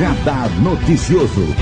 Radar Noticioso.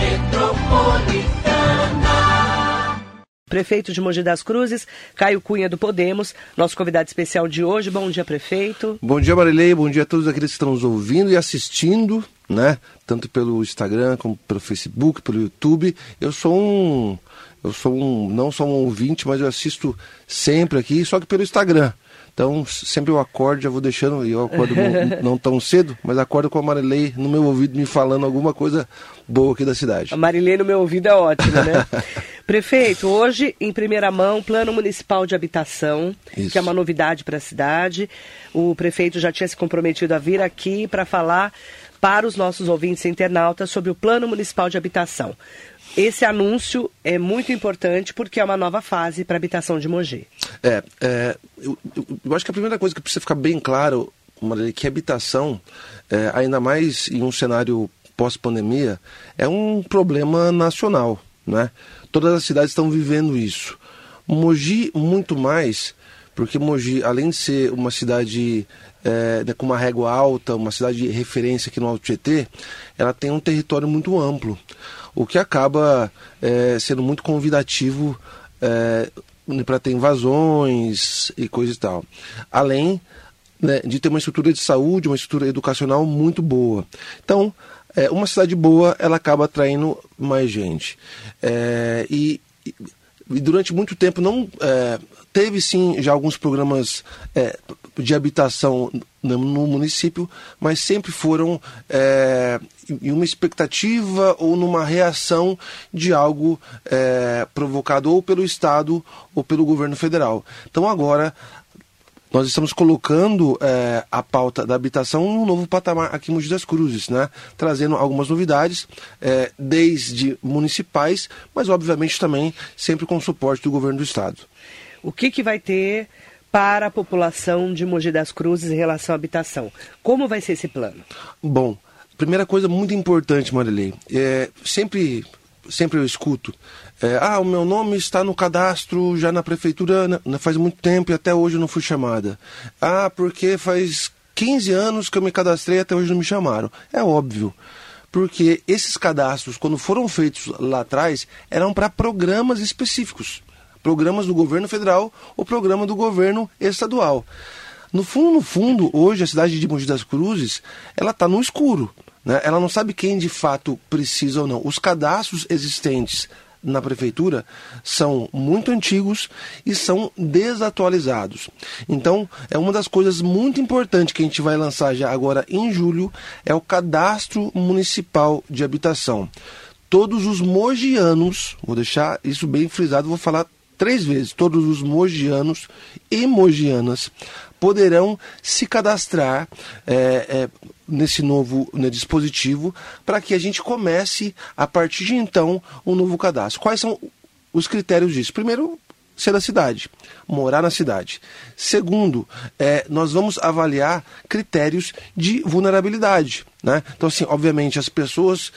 Prefeito de Mogi das Cruzes, Caio Cunha do Podemos, nosso convidado especial de hoje. Bom dia, prefeito. Bom dia, Marilei. Bom dia a todos aqueles que estão nos ouvindo e assistindo, né? Tanto pelo Instagram como pelo Facebook, pelo YouTube. Eu sou um. Eu sou um. Não sou um ouvinte, mas eu assisto sempre aqui, só que pelo Instagram. Então, sempre eu acordo, já vou deixando, eu acordo não, não, tão cedo, mas acordo com a Marilei no meu ouvido me falando alguma coisa boa aqui da cidade. A Marilei no meu ouvido é ótima, né? Prefeito, hoje, em primeira mão, Plano Municipal de Habitação, Isso. que é uma novidade para a cidade. O prefeito já tinha se comprometido a vir aqui para falar para os nossos ouvintes internautas sobre o Plano Municipal de Habitação. Esse anúncio é muito importante porque é uma nova fase para a habitação de Mogi. É, é eu, eu, acho que a primeira coisa que precisa ficar bem claro, Maria, é que habitação, é, ainda mais em um cenário pós-pandemia, é um problema nacional, né? Todas as cidades estão vivendo isso. Mogi muito mais, porque Mogi, além de ser uma cidade é, né, com uma régua alta, uma cidade de referência aqui no Alto Tietê, ela tem um território muito amplo o que acaba é, sendo muito convidativo é, para ter invasões e coisa e tal. Além né, de ter uma estrutura de saúde, uma estrutura educacional muito boa. Então, é, uma cidade boa, ela acaba atraindo mais gente. É, e, e, durante muito tempo não é, teve sim já alguns programas é, de habitação no, município, mas sempre foram é, em uma expectativa ou numa reação de algo é, provocado ou pelo Estado ou pelo governo federal. Então agora nós estamos colocando é, a pauta da habitação num novo patamar aqui em Mogi das Cruzes, né? trazendo algumas novidades, é, desde municipais, mas obviamente também sempre com o suporte do governo do Estado. O que, que vai ter para a população de Mogi das Cruzes em relação à habitação. Como vai ser esse plano? Bom, primeira coisa muito importante, Marilei, é, sempre, sempre eu escuto, é, ah, o meu nome está no cadastro já na prefeitura né, faz muito tempo e até hoje eu não fui chamada. Ah, porque faz 15 anos que eu me cadastrei e até hoje não me chamaram. É óbvio porque esses cadastros, quando foram feitos lá atrás, eram para programas específicos programas do governo federal ou programa do governo estadual. No fundo, no fundo, hoje a cidade de Mogi das Cruzes, ela está no escuro. Né? Ela não sabe quem de fato precisa ou não. Os cadastros existentes na prefeitura são muito antigos e são desatualizados. Então, é uma das coisas muito importantes que a gente vai lançar já agora em julho é o cadastro municipal de habitação. Todos os mogianos, vou deixar isso bem frisado, vou falar três vezes, todos os mogianos e mogianas poderão se cadastrar é, é, nesse novo né, dispositivo para que a gente comece, a partir de então, um novo cadastro. Quais são os critérios disso? Primeiro, ser da cidade, morar na cidade. Segundo, é, nós vamos avaliar critérios de vulnerabilidade. Né? Então, assim, obviamente, as pessoas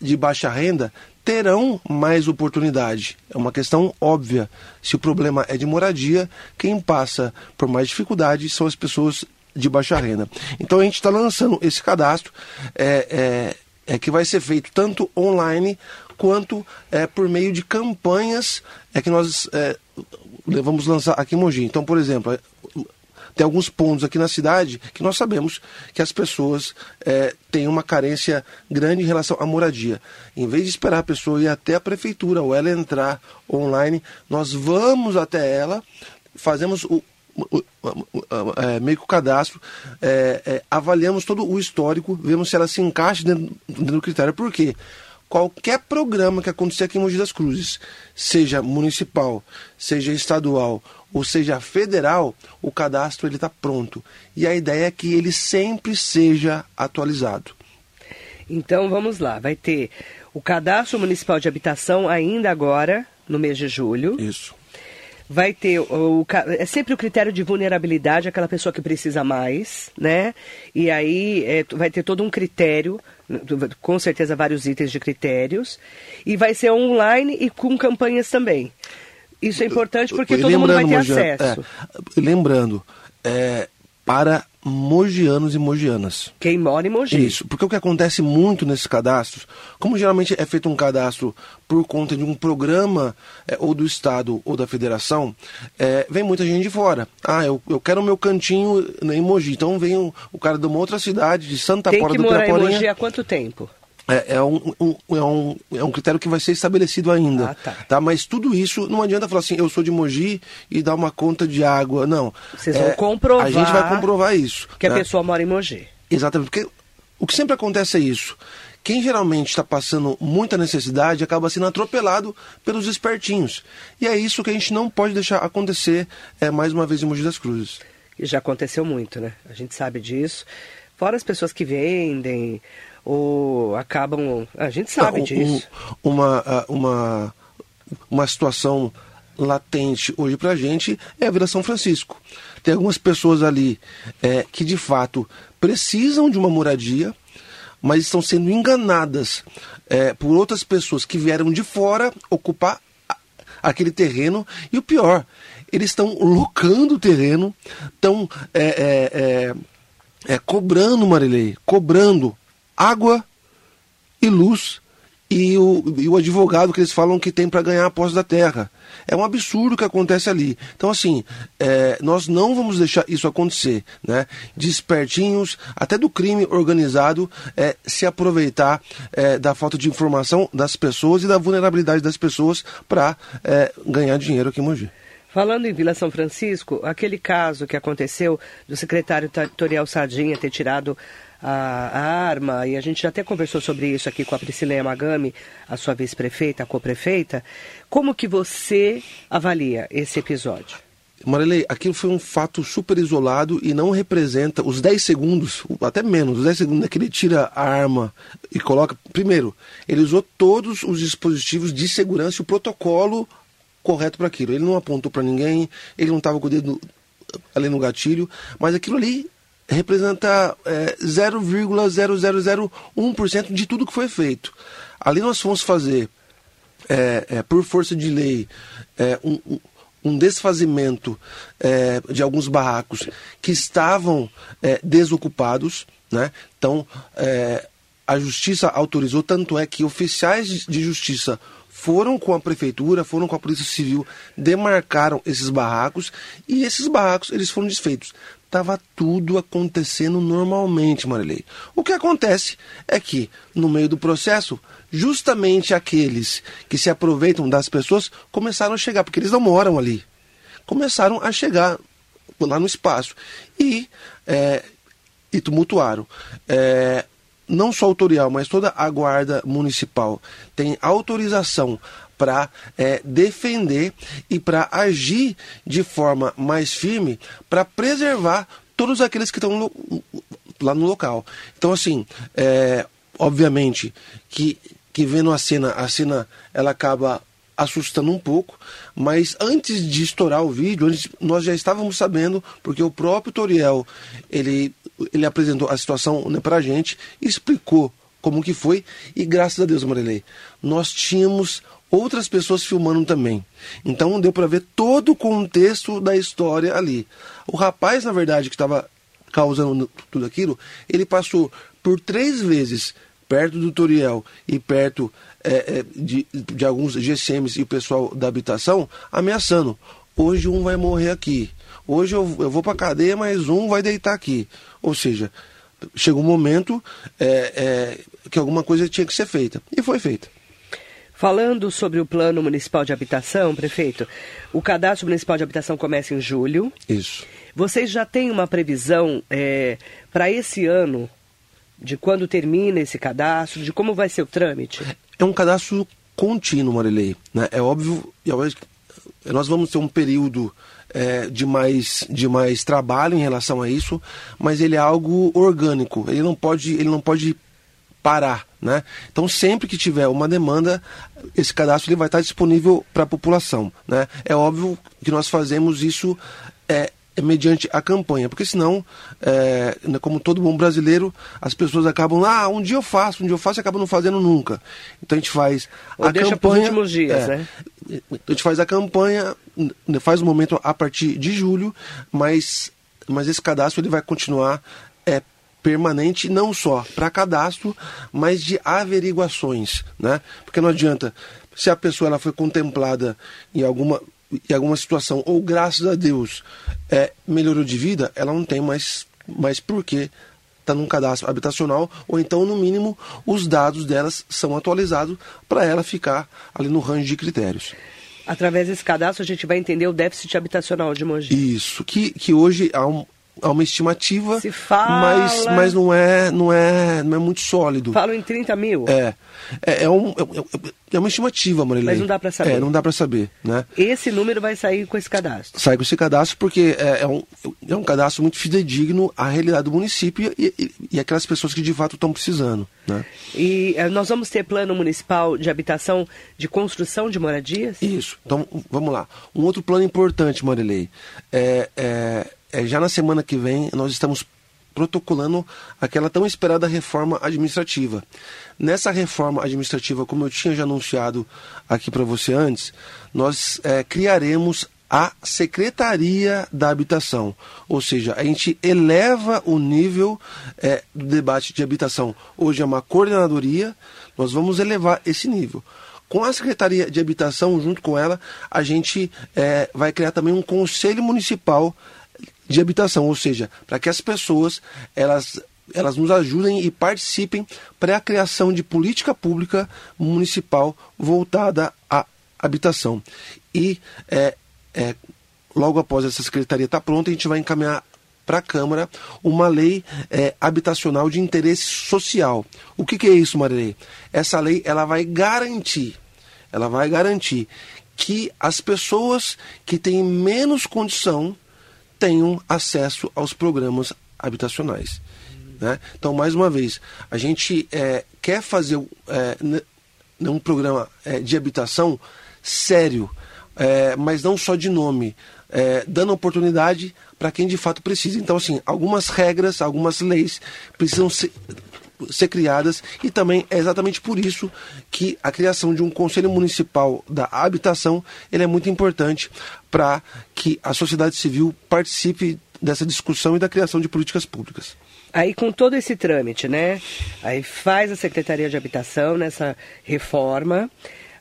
de baixa renda terão mais oportunidade. É uma questão óbvia. Se o problema é de moradia, quem passa por mais dificuldade são as pessoas de baixa renda. Então a gente está lançando esse cadastro é, é, é, que vai ser feito tanto online quanto é, por meio de campanhas é que nós é, vamos lançar aqui em Mogi. Então, por exemplo, tem alguns pontos aqui na cidade que nós sabemos que as pessoas é, têm uma carência grande em relação à moradia. Em vez de esperar a pessoa ir até a prefeitura ou ela entrar online, nós vamos até ela, fazemos o, é, meio que o cadastro, é, é, avaliamos todo o histórico, vemos se ela se encaixa dentro, dentro do critério. Por quê? Qualquer programa que acontecer aqui em Mogi das Cruzes, seja municipal, seja estadual ou seja federal, o cadastro ele está pronto. E a ideia é que ele sempre seja atualizado. Então vamos lá, vai ter o cadastro municipal de habitação ainda agora, no mês de julho. Isso. Vai ter o, o é sempre o critério de vulnerabilidade, aquela pessoa que precisa mais, né? E aí é, vai ter todo um critério com certeza vários itens de critérios, e vai ser online e com campanhas também. Isso é importante porque todo mundo vai ter acesso. É, lembrando, é, para mogianos e mogianas. Quem mora em Mogi. Isso, porque o que acontece muito nesses cadastros, como geralmente é feito um cadastro por conta de um programa é, ou do Estado ou da Federação, é, vem muita gente de fora. Ah, eu, eu quero o meu cantinho em Mogi. Então vem o, o cara de uma outra cidade, de Santa Tem Fora que do morar em. Mogi há quanto tempo? É, é um, um- é, um, é um critério que vai ser estabelecido ainda. Ah, tá. Mas tudo isso não adianta falar assim, eu sou de Mogi e dar uma conta de água. Não. Vocês vão É, comprovar A gente vai comprovar isso. Que a né? pessoa mora em Mogi. Exatamente, porque o que sempre acontece é isso. Quem geralmente está passando muita necessidade acaba sendo atropelado pelos espertinhos. E é isso que a gente não pode deixar acontecer é, mais uma vez em Mogi das Cruzes. E já aconteceu muito, né? A gente sabe disso. Fora as pessoas que vendem ou acabam. A gente sabe Não, disso. um- uma, uma, uma situação latente hoje para a gente é a Vila São Francisco. Tem algumas pessoas ali é, que de fato precisam de uma moradia, mas estão sendo enganadas é, por outras pessoas que vieram de fora ocupar aquele terreno. E o pior, eles estão locando o terreno, estão é, é, é, é, cobrando, Marilei, cobrando água e luz e o, e o advogado que eles falam que tem para ganhar a posse da terra. É um absurdo o que acontece ali. Então, assim, é, nós não vamos deixar isso acontecer. Né? De espertinhos, até do crime organizado, é, se aproveitar é, da falta de informação das pessoas e da vulnerabilidade das pessoas para ganhar dinheiro aqui em Mogi. Falando em Vila São Francisco, aquele caso que aconteceu do secretário territorial Sardinha ter tirado a, arma, e a gente já até conversou sobre isso aqui com a Priscila Yamagami, a sua vice-prefeita, a co-prefeita. Como que você avalia esse episódio? Marilei, aquilo foi um fato super isolado e não representa os 10 segundos, até menos, os 10 segundos que ele tira a arma e coloca. Primeiro, ele usou todos os dispositivos de segurança e o protocolo correto para aquilo. Ele não apontou para ninguém, ele não estava com o dedo ali no gatilho, mas aquilo ali representa é, 0,0001% de tudo que foi feito. Ali nós fomos fazer, é, é, por força de lei, é, um, um um desfazimento é, de alguns barracos que estavam é, desocupados. Né? Então, é, a justiça autorizou, tanto é que oficiais de justiça foram com a prefeitura, foram com a polícia civil, demarcaram esses barracos e esses barracos eles foram desfeitos. Estava tudo acontecendo normalmente, Marilei. O que acontece é que, no meio do processo, justamente aqueles que se aproveitam das pessoas começaram a chegar, porque eles não moram ali. Começaram a chegar lá no espaço e, é, e tumultuaram. É, não só o Torial, mas toda a guarda municipal tem autorização para é, defender e para agir de forma mais firme para preservar todos aqueles que estão lá no local. Então, assim, é, obviamente que, que vendo a cena, a cena ela acaba assustando um pouco, mas antes de estourar o vídeo, nós já estávamos sabendo, porque o próprio Toriel, ele, ele apresentou a situação né, para a gente, explicou como que foi, e graças a Deus, Marilei, nós tínhamos outras pessoas filmando também. Então deu para ver todo o contexto da história ali. O rapaz, na verdade, que estava causando tudo aquilo, ele passou por três vezes perto do Toriel e perto é, é, de, de alguns GCMs e o pessoal da habitação, ameaçando. Hoje um vai morrer aqui. Hoje eu, eu vou para cadeia, mas um vai deitar aqui. Ou seja, chegou um momento é, que alguma coisa tinha que ser feita. E foi feita. Falando sobre o Plano Municipal de Habitação, prefeito, o cadastro municipal de habitação começa em julho. Isso. Vocês já têm uma previsão é, para esse ano de quando termina esse cadastro, de como vai ser o trâmite? É um cadastro contínuo, Marilei. Né? É óbvio, nós vamos ter um período é, de, mais, de mais trabalho em relação a isso, mas ele é algo orgânico. Ele não pode, ele não pode parar, né? Então sempre que tiver uma demanda, esse cadastro ele vai estar disponível para a população, né? É óbvio que nós fazemos isso é, é mediante a campanha, porque senão, é, como todo bom brasileiro, as pessoas acabam, ah, um dia eu faço, um dia eu faço e acabam não fazendo nunca. Então a gente faz Ou a campanha, dias, é, né? A gente faz a campanha, faz o momento a partir de julho, mas mas esse cadastro ele vai continuar permanente não só para cadastro, mas de averiguações, né? Porque não adianta se a pessoa ela foi contemplada em alguma em alguma situação ou graças a Deus é, melhorou de vida, ela não tem mais mais por que está num cadastro habitacional, ou então, no mínimo, os dados delas são atualizados para ela ficar ali no range de critérios. Através desse cadastro, a gente vai entender o déficit habitacional de Mogi. Isso, que, que hoje há um, há uma estimativa, Se fala... mas, mas não, é, não, é, não é muito sólido. Falam em 30 mil? É. É, é, um, é, é uma estimativa, Marilene. Mas não dá para saber. É, não dá para saber, né? Esse número vai sair com esse cadastro? Sai com esse cadastro porque é, é, um, é um cadastro muito fidedigno à realidade do município e, e, e aquelas pessoas que de fato estão precisando, né? E é, nós vamos ter plano municipal de habitação de construção de moradias? Isso. Então, vamos lá. Um outro plano importante, Marilei, é, é, é já na semana que vem nós estamos protocolando aquela tão esperada reforma administrativa. Nessa reforma administrativa, como eu tinha já anunciado aqui para você antes, nós é, criaremos a Secretaria da Habitação. Ou seja, a gente eleva o nível é, do debate de habitação. Hoje é uma coordenadoria, nós vamos elevar esse nível. Com a Secretaria de Habitação, junto com ela, a gente é, vai criar também um Conselho Municipal de habitação, ou seja, para que as pessoas elas elas nos ajudem e participem para a criação de política pública municipal voltada à habitação. E é, é, logo após essa secretaria estar tá pronta, a gente vai encaminhar para a Câmara uma lei é, habitacional de interesse social. O que, que é isso, Marilei? Essa lei ela vai garantir, ela vai garantir que as pessoas que têm menos condição tenham acesso aos programas habitacionais. Né? Então, mais uma vez, a gente é, quer fazer é, um programa é, de habitação sério, é, mas não só de nome, é, dando oportunidade para quem de fato precisa. Então, assim, algumas regras, algumas leis precisam ser, ser criadas e também é exatamente por isso que a criação de um Conselho Municipal da Habitação ele é muito importante para que a sociedade civil participe dessa discussão e da criação de políticas públicas. Aí com todo esse trâmite, né? Aí faz a Secretaria de Habitação nessa reforma.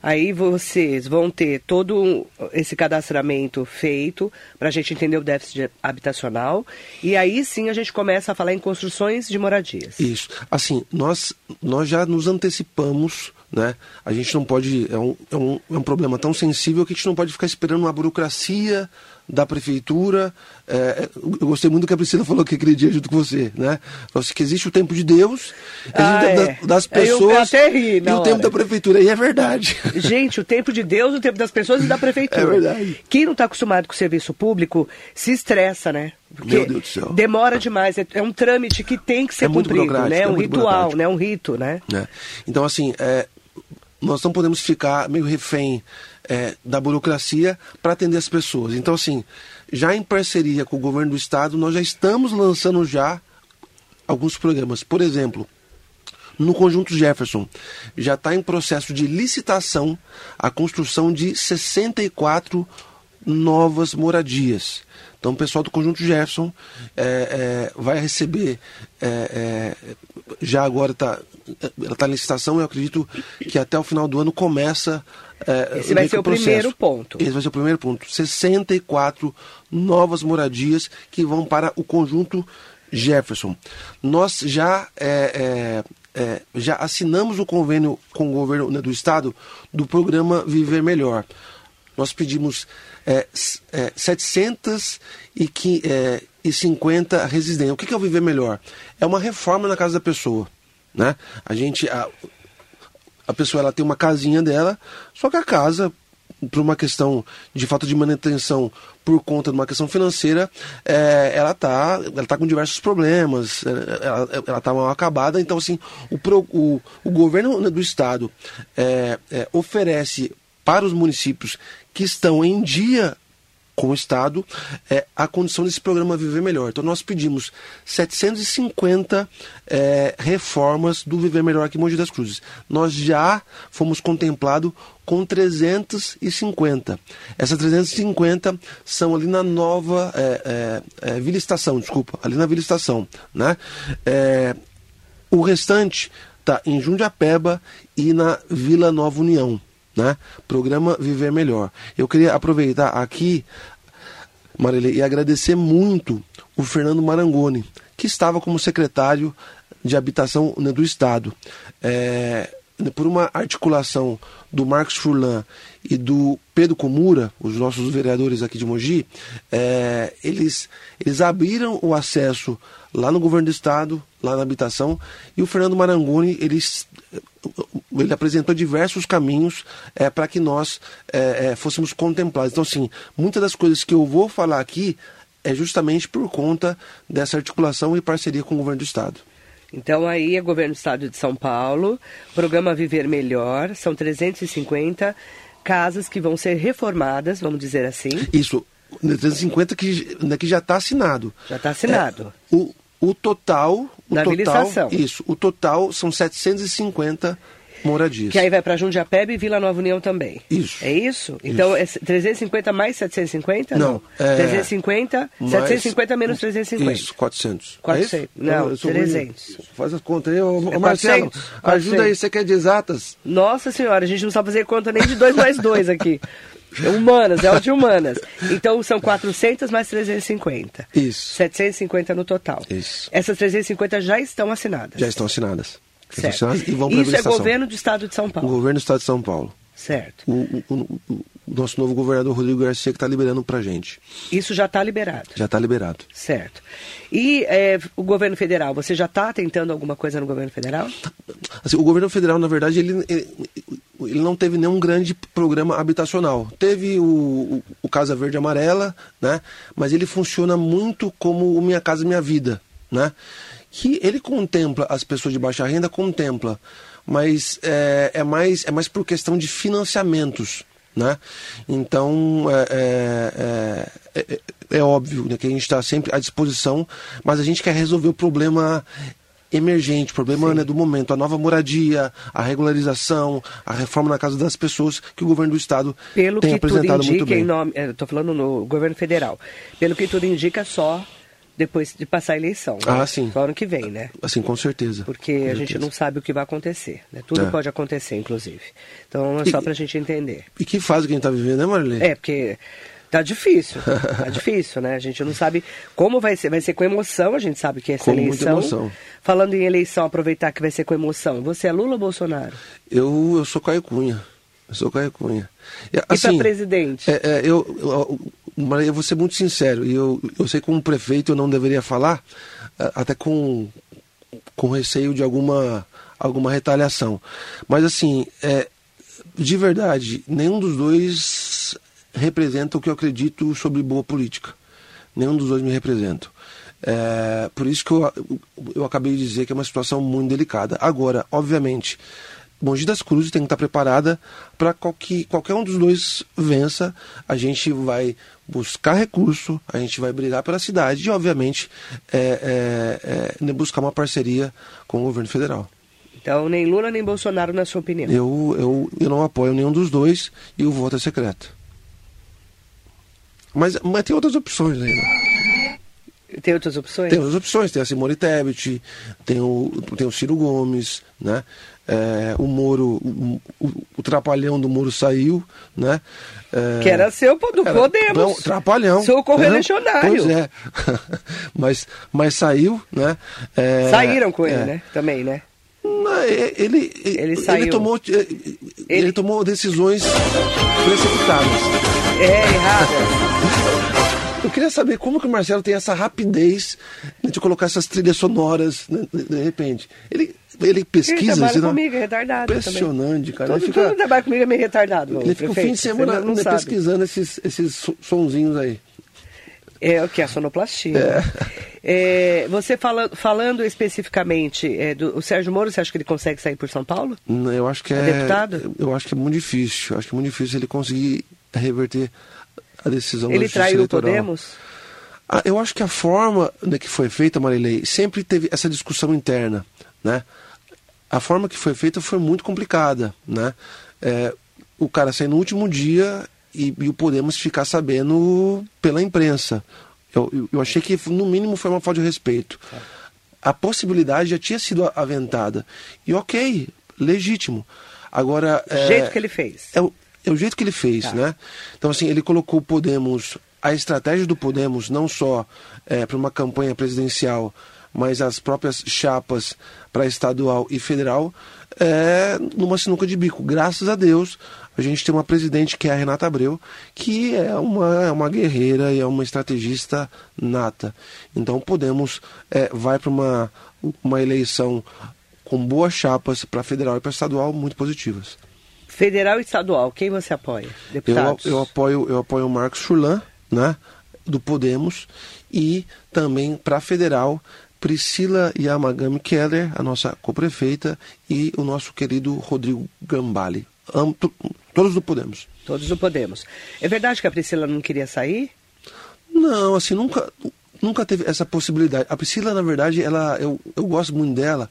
Aí vocês vão ter todo esse cadastramento feito para a gente entender o déficit habitacional. E aí sim a gente começa a falar em construções de moradias. Isso. Assim, nós, nós já nos antecipamos né? A gente não pode. É um, é, um, é um problema tão sensível que a gente não pode ficar esperando uma burocracia da prefeitura. É, é eu gostei muito do que a Priscila falou que aquele dia junto com você, né? Falou que existe o tempo de Deus, ah, é. das pessoas e o tempo da prefeitura. E é verdade. Gente, o tempo de Deus, o tempo das pessoas e da prefeitura. É verdade. Quem não está acostumado com o serviço público se estressa, né? Porque Meu Deus do céu. demora demais. É, é um trâmite que tem que ser é cumprido, né? É um ritual, né? Um rito, né? É. Então, assim, é, nós não podemos ficar meio refém é, da burocracia para atender as pessoas. Então, assim, já em parceria com o governo do estado, nós já estamos lançando já alguns programas. Por exemplo, no conjunto Jefferson, já está em processo de licitação a construção de 64 novas moradias. Então, o pessoal do Conjunto Jefferson é, é, vai receber, é, é já agora está tá em licitação, eu acredito que até o final do ano começa. É, Esse vai ser o, o primeiro ponto. Esse vai ser o primeiro ponto. 64 novas moradias que vão para o Conjunto Jefferson. Nós já é, é, já assinamos o convênio com o governo né, do estado do programa Viver Melhor. Nós pedimos é, é, 750 é, residências. O que, é o Viver Melhor? É uma reforma na casa da pessoa. Né? A gente. A, a pessoa ela tem uma casinha dela, só que a casa, por uma questão de falta de manutenção por conta de uma questão financeira, é, ela está ela tá com diversos problemas, é, ela está mal acabada, então assim, o, o, o governo do estado é, é, oferece para os municípios que estão em dia com o Estado é, a condição desse programa Viver Melhor. Então nós pedimos 750 é, reformas do Viver Melhor aqui em Mogi das Cruzes. Nós já fomos contemplados com 350. Essas 350 são ali na nova é, é, é, Vila Estação, desculpa, ali na Vila Estação. Né? É, o restante está em Jundiapeba e na Vila Nova União né? Programa Viver Melhor. Eu queria aproveitar aqui, Marília, e agradecer muito o Fernando Marangoni, que estava como secretário de Habitação né, do Estado. É, por uma articulação do Marcos Furlan e do Pedro Comura, os nossos vereadores aqui de Mogi, é, eles, eles abriram o acesso lá no governo do estado, lá na habitação, e o Fernando Marangoni, ele, ele apresentou diversos caminhos é, para que nós é, é, fôssemos contemplados. Então, assim, muitas das coisas que eu vou falar aqui é justamente por conta dessa articulação e parceria com o governo do estado. Então aí é governo do estado de São Paulo, programa Viver Melhor, são 350 casas que vão ser reformadas, vamos dizer assim. Isso, 350 que, né, que já está assinado. Já está assinado. É, o, o total. O Na total, Isso, o total são 750 moradias. Que aí vai para Jundiapeba e Vila Nova União também. Isso. É isso? Então isso. é 350 mais 750? Não. É... 350, mais... 750 menos 350. Isso, 400. 400. É isso? Não, eu 300. Faz as contas aí. Ô, é Marcelo, 400, ajuda 400. aí, você quer de exatas? Nossa senhora, a gente não sabe fazer conta nem de 2 mais 2 aqui. Humanas, é o de humanas. Então são 400 mais 350. Isso. 750 no total. Isso. Essas 350 já estão assinadas. Já estão assinadas. Certo. E vão Isso é governo do Estado de São Paulo. O governo do Estado de São Paulo. Certo. O, o, o, o nosso novo governador Rodrigo Garcia que está liberando para gente. Isso já está liberado. Já está liberado. Certo. E é, o governo federal, você já está tentando alguma coisa no governo federal? Assim, o governo federal, na verdade, ele, ele, ele, não teve nenhum grande programa habitacional. Teve o, o Casa Verde Amarela, né? Mas ele funciona muito como o Minha Casa Minha Vida, né? Que ele contempla as pessoas de baixa renda, contempla mas é, é, mais, é mais por questão de financiamentos. Né? Então, é, é, é, é óbvio né, que a gente está sempre à disposição, mas a gente quer resolver o problema emergente, o problema né, do momento, a nova moradia, a regularização, a reforma na casa das pessoas que o governo do estado Pelo tem que apresentado tudo indica, muito bem. Estou falando no governo federal. Pelo que tudo indica, só depois de passar a eleição. Né? Ah, sim. Só ano que vem, né? Assim, com certeza. Porque com a certeza. gente não sabe o que vai acontecer. Né? Tudo É. pode acontecer, inclusive. Então é só para a gente entender. E que fase que a gente está vivendo, né, Marilene? É, porque tá difícil. tá difícil, né? A gente não sabe como vai ser. Vai ser com emoção, a gente sabe que essa Com muita eleição. emoção. Falando em eleição, aproveitar que vai ser com emoção. Você é Lula ou Bolsonaro? Eu, eu sou Caio Cunha. Eu sou Caio Cunha. E, E para assim, presidente? É, é, eu, eu, Maria, eu vou ser muito sincero, e eu, eu sei que como prefeito eu não deveria falar, até com, com receio de alguma, alguma retaliação. Mas assim, é, de verdade, nenhum dos dois representa o que eu acredito sobre boa política. Nenhum dos dois me representa. É, por isso que eu, eu acabei de dizer que é uma situação muito delicada. Agora, obviamente, Mogi das Cruzes tem que estar preparada para qualquer, qualquer um dos dois vença. A gente vai buscar recurso, a gente vai brigar pela cidade e, obviamente, é, é, é, buscar uma parceria com o governo federal. Então, nem Lula nem Bolsonaro, na sua opinião. Eu, eu, eu não apoio nenhum dos dois e o voto é secreto. Mas, mas tem outras opções ainda. Tem outras opções? Tem outras opções, tem a Simone Tebet, tem o, tem o Ciro Gomes, né? É, o Moro, o, o, o trapalhão do Moro saiu, né? É, Que era seu do era- Podemos. não, trapalhão. Seu né? correligionário. Pois é. mas, mas saiu, né? É, Saíram com ele, é. né? Também, né? Não, é, ele, ele, Ele saiu. tomou, é, ele... tomou decisões precipitadas. É, errado. Eu queria saber como que o Marcelo tem essa rapidez de colocar essas trilhas sonoras né, de, repente. Ele, ele Ele pesquisa, trabalha assim, não- comigo, é retardado também. impressionante, cara. Todo, Ele fica, todo trabalho comigo é meio retardado. ele fica o fim de semana Você não né, pesquisando esses, esses so- sonzinhos aí. É o que? A sonoplastia. É, você fala, falando especificamente é, do o Sérgio Moro, você acha que ele consegue sair por São Paulo? Hum, Eu acho que É é. deputado? Eu acho que é muito difícil. Eu acho que é muito difícil ele conseguir reverter a decisão Ele da Justiça traiu o. Podemos? Ah, eu acho que a forma né, que foi feita, Marilei, sempre teve essa discussão interna, né? A forma que foi feita foi muito complicada, né? É, o cara sair no último dia e, e o Podemos ficar sabendo pela imprensa. Eu, eu, achei que, no mínimo, foi uma falta de respeito. A possibilidade já tinha sido aventada. E ok, legítimo. Agora... O é, jeito que ele fez. é o, é o jeito que ele fez, Tá. né? Então, assim, ele colocou o Podemos, a estratégia do Podemos, não só para uma campanha presidencial, mas as próprias chapas para estadual e federal, é, numa sinuca de bico. Graças a Deus, a gente tem uma presidente que é a Renata Abreu, que é uma, é uma guerreira e é uma estrategista nata. Então, Podemos é, vai para uma, uma eleição com boas chapas para federal e para estadual muito positivas. Federal e estadual, quem você apoia? Eu, Deputados? eu apoio eu apoio o Marcos Furlan, né, do Podemos, e também para federal Priscila Yamagami Keller, a nossa co-prefeita, e o nosso querido Rodrigo Gambale. Todos do Podemos. Todos o Podemos. É verdade que a Priscila não queria sair? Não, assim, nunca, nunca teve essa possibilidade. A Priscila, na verdade, ela, eu, eu gosto muito dela,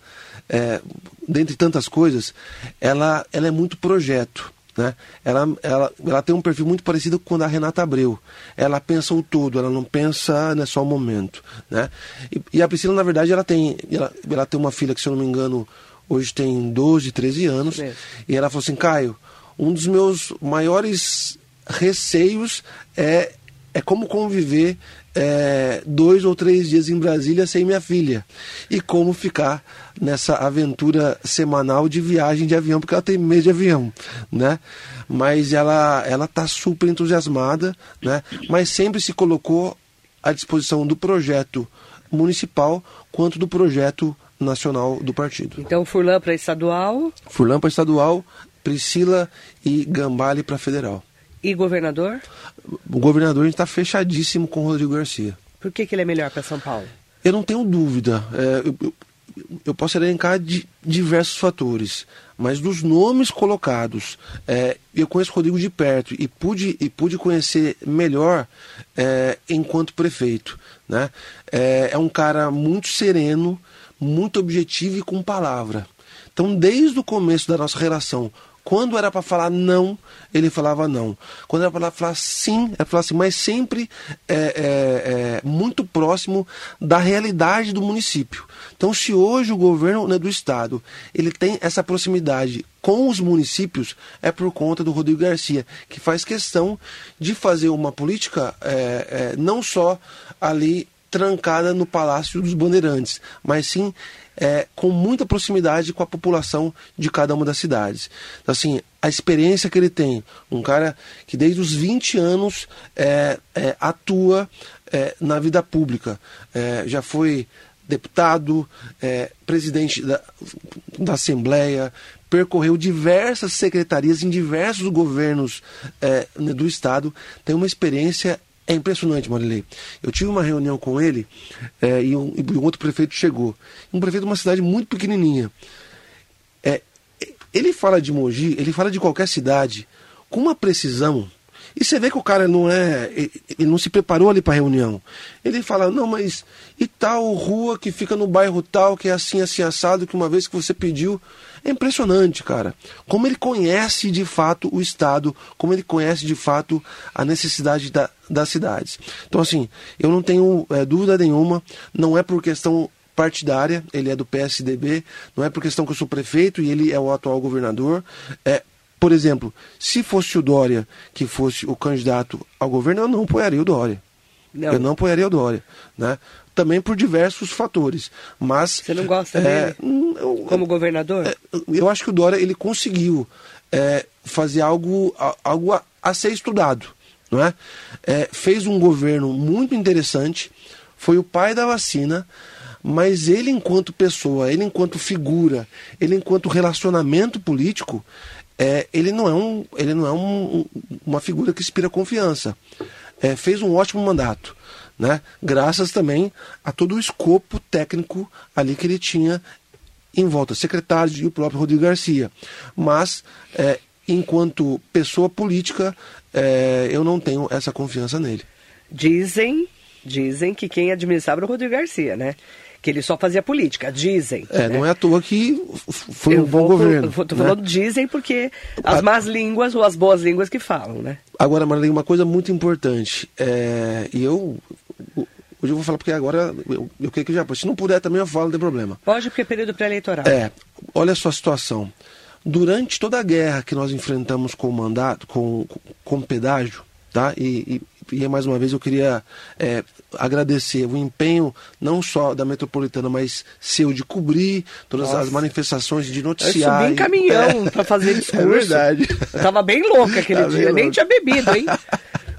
é, dentre tantas coisas, ela, ela é muito projeto. Né? Ela, ela, ela tem um perfil muito parecido com o da Renata Abreu. Ela pensa o todo, ela não pensa né, só o momento. Né? E, e a Priscila, na verdade, ela tem, ela, ela tem uma filha que, se eu não me engano, hoje tem 12, 13 anos. Mesmo. E ela falou assim, Caio, um dos meus maiores receios é, é como conviver é, dois ou três dias em Brasília sem minha filha. E como ficar nessa aventura semanal de viagem de avião, porque ela tem medo de avião, né? Mas ela ela está super entusiasmada, né? Mas sempre se colocou à disposição do projeto municipal quanto do projeto nacional do partido. Então, Furlan para estadual Furlan para estadual, Priscila e Gambale para federal. e governador? O governador está fechadíssimo com o Rodrigo Garcia. Por que, que ele é melhor para São Paulo? Eu não tenho dúvida. É, eu, eu- eu posso elencar de diversos fatores, mas dos nomes colocados, é, eu conheço o Rodrigo de perto e pude, e pude conhecer melhor é, enquanto prefeito. Né? É, é um cara muito sereno, muito objetivo e com palavra. Então, desde o começo da nossa relação, quando era para falar não, ele falava não. Quando era para falar sim, ele falava assim, mas sempre é, é, é, muito próximo da realidade do município. Então, se hoje o governo né, do estado ele tem essa proximidade com os municípios, é por conta do Rodrigo Garcia, que faz questão de fazer uma política é, é, não só ali trancada no Palácio dos Bandeirantes, mas sim é, com muita proximidade com a população de cada uma das cidades. Então, assim, a experiência que ele tem, um cara que desde os 20 anos é, é, atua é, na vida pública, é, já foi deputado, é, presidente da, da Assembleia, percorreu diversas secretarias em diversos governos é, do Estado, tem uma experiência é impressionante, Marilei. Eu tive uma reunião com ele é, e, um, e um outro prefeito chegou. Um prefeito de uma cidade muito pequenininha. É, ele fala de Mogi, ele fala de qualquer cidade com uma precisão. E você vê que o cara não é. Ele não se preparou ali para a reunião. Ele fala, não, mas e tal rua que fica no bairro tal, que é assim, assim, assado, que uma vez que você pediu. É impressionante, cara. Como ele conhece de fato o Estado, como ele conhece de fato a necessidade da, das cidades. Então, assim, eu não tenho é, dúvida nenhuma, não é por questão partidária, ele é do PSDB, não é por questão que eu sou prefeito e ele é o atual governador. É, por exemplo, se fosse o Dória que fosse o candidato ao governo, eu não apoiaria o Dória. Não. Eu não apoiaria o Dória. Né? Também por diversos fatores. Mas. Você não gosta é, dele? hum, eu- Como governador? é, eu acho que o Dória ele conseguiu é, fazer algo, a- algo a, a ser estudado. Não é? É, fez um governo muito interessante, foi o pai da vacina, mas ele, enquanto pessoa, ele, enquanto figura, ele, enquanto relacionamento político, é, ele não é, um, ele não é um- um- uma figura que inspira confiança. É, fez um ótimo mandato. Né? Graças também a todo o escopo técnico ali que ele tinha em volta, secretários e o próprio Rodrigo Garcia. Mas é, enquanto pessoa política, é, eu não tenho essa confiança nele. Dizem, dizem que quem administrava era o Rodrigo Garcia, né? Que ele só fazia política, dizem. É, né? não é à toa que foi eu um bom vou, governo. Estou né? falando dizem porque as más línguas ou as boas línguas que falam, né? Agora, Marlene, uma coisa muito importante. É, e eu. Hoje eu vou falar porque agora eu, eu creio que já. Se não puder também eu falo, não tem problema. Pode, porque é período pré-eleitoral. É, olha só a situação. Durante toda a guerra que nós enfrentamos com o mandato, com, com, com o pedágio, tá? E, e, mais uma vez eu queria é, agradecer o empenho não só da metropolitana, mas seu de cobrir todas Nossa. as manifestações, de noticiar. Eu subi em caminhão é, para fazer discurso. É verdade. Eu tava bem louca aquele Tá dia, nem tinha bebido, hein?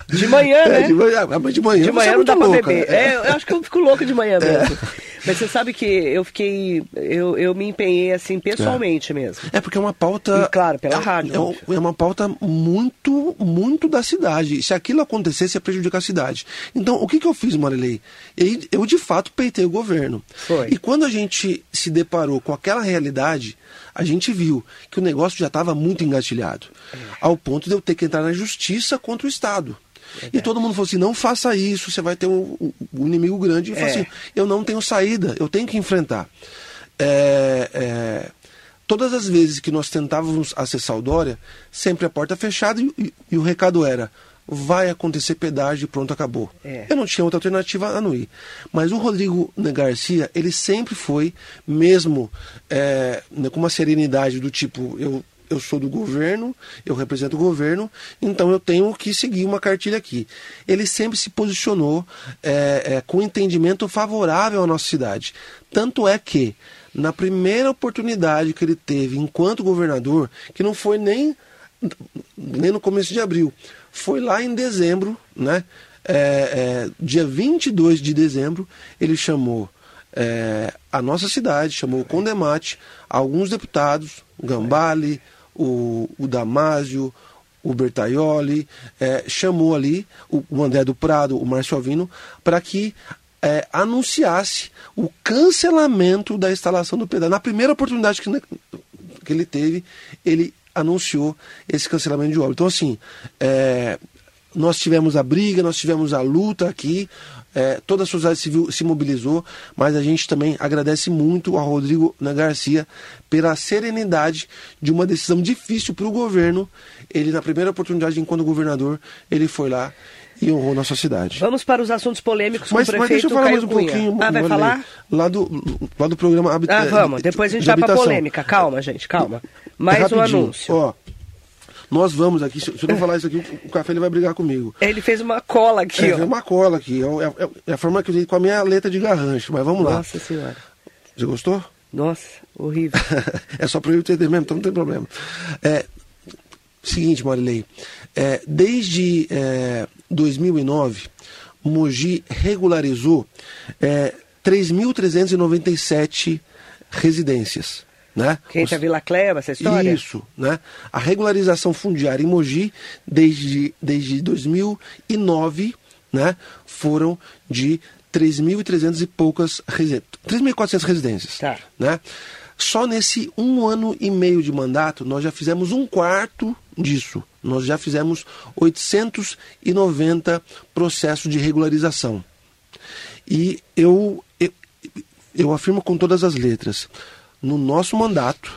De manhã, É, né? de manhã, mas de manhã, De manhã é não dá pra louca, beber. né? É, eu acho que eu fico louca de manhã mesmo. Mas você sabe que eu fiquei. Eu, eu me empenhei assim pessoalmente mesmo. É porque é uma pauta. E, claro, pela é, rádio, É, é uma pauta muito, muito da cidade. Se aquilo acontecesse, ia prejudicar a cidade. Então, o que, que eu fiz, Marilei? Eu, eu, de fato, peitei o governo. Foi. E quando a gente se deparou com aquela realidade, a gente viu que o negócio já estava muito engatilhado. Ao ponto de eu ter que entrar na justiça contra o Estado. E todo mundo falou assim: não faça isso, você vai ter um, um- inimigo grande. Eu É. assim: eu não tenho saída, eu tenho que enfrentar. É, é, todas as vezes que nós tentávamos acessar o Dória, sempre a porta fechada e, e- e o recado era: vai acontecer pedágio e pronto, acabou. É. Eu não tinha outra alternativa a não ir. Mas o Rodrigo Garcia, ele sempre foi, mesmo é, né, com uma serenidade do tipo: eu eu sou do governo, eu represento o governo, então eu tenho que seguir uma cartilha aqui. Ele sempre se posicionou é, é, com entendimento favorável à nossa cidade. Tanto é que, na primeira oportunidade que ele teve enquanto governador, que não foi nem, nem no começo de abril, foi lá em dezembro, né? É, é, dia 22 de dezembro, ele chamou é, a nossa cidade, chamou o Condemate, alguns deputados, Gambale, o, o Damásio, o Bertaioli, é, chamou ali o, o André do Prado, o Márcio Alvino, para que é, anunciasse o cancelamento da instalação do pedágio. Na primeira oportunidade que, que ele teve, ele anunciou esse cancelamento de obra. Então, assim, é, nós tivemos a briga, nós tivemos a luta aqui, é, toda a sociedade civil se mobilizou, mas a gente também agradece muito ao Rodrigo Garcia pela serenidade de uma decisão difícil para o governo. Ele, na primeira oportunidade, enquanto governador, ele foi lá e honrou nossa cidade. Vamos para os assuntos polêmicos com Mas, o mas prefeito deixa eu falar Caio mais um Cunha. pouquinho. Ah, vai Marley, falar? Lá do, lá do programa Habit- Ah, vamos. Depois a gente vai para habitação. polêmica. Calma, gente, calma. Mais um Rapidinho. anúncio. Ó, nós vamos aqui, se se eu não falar isso aqui, o- o café ele vai brigar comigo. Ele fez uma cola aqui, É, ó. tem uma cola aqui, é, é- é a forma que eu usei com a minha letra de garrancho, mas vamos lá. Nossa senhora. Você gostou? Nossa, horrível. é só para eu entender mesmo, então não tem problema. É, seguinte, Marilei, é, desde é, 2009, Mogi regularizou é, 3.397 residências. Né? Quem Os- tá Vila Cleva, essa história? Isso, né? A regularização fundiária em Mogi, desde, desde 2009, né? Foram de 3.300 e poucas residências. 3.400 residências. Tá. Né? Só nesse um ano e meio de mandato, nós já fizemos um quarto disso. Nós já fizemos 890 processos de regularização. E eu, eu, eu afirmo com todas as letras, no nosso mandato,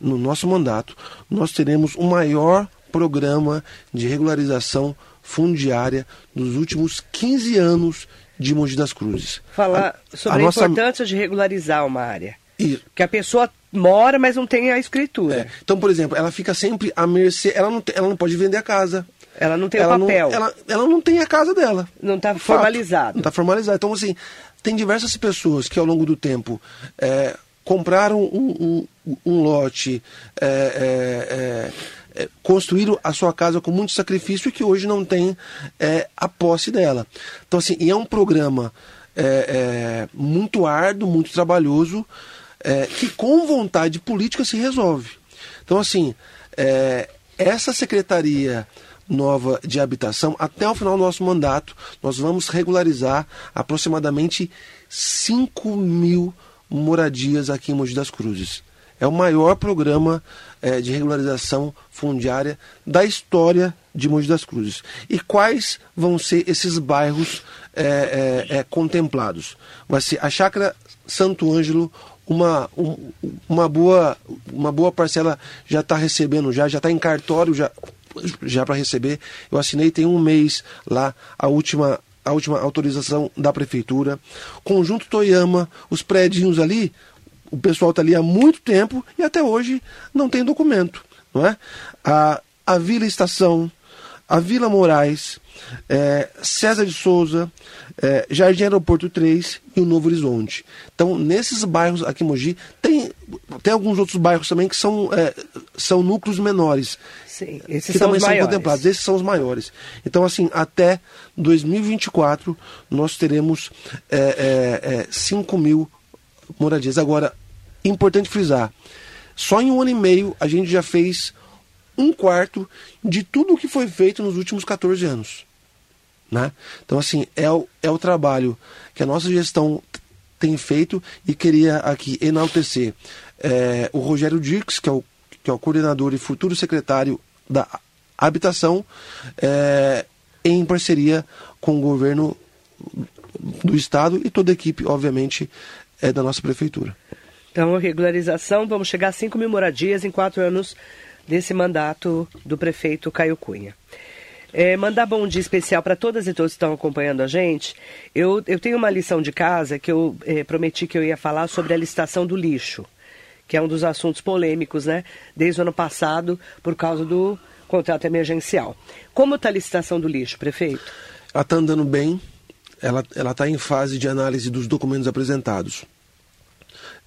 no nosso mandato, nós teremos o maior programa de regularização fundiária dos últimos 15 anos de Mogi das Cruzes. Falar A- sobre a, nossa- importância de regularizar uma área. Isso. Que a pessoa mora, mas não tem a escritura. É. Então, por exemplo, ela fica sempre à mercê, ela não, ela não pode vender a casa. Ela não tem ela o papel. Não, ela, ela não tem a casa dela. Não está formalizado. Não está formalizado. Então, assim, tem diversas pessoas que ao longo do tempo é, compraram um, um- um lote, é, é, é, é, construíram a sua casa com muito sacrifício e que hoje não tem é, a posse dela. Então, assim, é um programa é, muito árduo, muito trabalhoso, que com vontade política se resolve. Então, assim, essa secretaria nova de habitação, até o final do nosso mandato, nós vamos regularizar aproximadamente 5 mil moradias aqui em Mogi das Cruzes. É o maior programa é, de regularização fundiária da história de Mogi das Cruzes. E quais vão ser esses bairros é, é, contemplados? Vai ser a Chácara Santo Ângelo, uma, um, uma, boa, uma boa parcela já está recebendo, já já está em cartório já, já para receber. Eu assinei tem um mês lá a última a última autorização da prefeitura. Conjunto Toyama, os prédios ali, o pessoal está ali há muito tempo e até hoje não tem documento, não é? A, a Vila Estação, a Vila Moraes, é, César de Souza, é, Jardim Aeroporto 3 e o Novo Horizonte. Então, nesses bairros aqui em Mogi, tem, tem alguns outros bairros também que são, é, são núcleos menores. Sim, esses que são também os são maiores. contemplados. Esses são os maiores. Então, assim, até 2024, nós teremos é, é, é, 5 mil moradias. Agora, importante frisar, só em um ano e meio a gente já fez um quarto de tudo o que foi feito nos últimos 14 anos. Né? Então, assim, é o, é o trabalho que a nossa gestão tem feito e queria aqui enaltecer é, o Rogério Dirks, que é o, que é o coordenador e futuro secretário da Habitação, é, em parceria com o governo do Estado e toda a equipe, obviamente, é da nossa prefeitura. Então, regularização, vamos chegar a 5 mil moradias em quatro anos desse mandato do prefeito Caio Cunha. É, mandar bom dia especial para todas e todos que estão acompanhando a gente. Eu, eu tenho uma lição de casa que eu é, prometi que eu ia falar sobre a licitação do lixo, que é um dos assuntos polêmicos, né? Desde o ano passado, por causa do contrato emergencial. Como está a licitação do lixo, prefeito? Ela está andando bem, ela está em fase de análise dos documentos apresentados.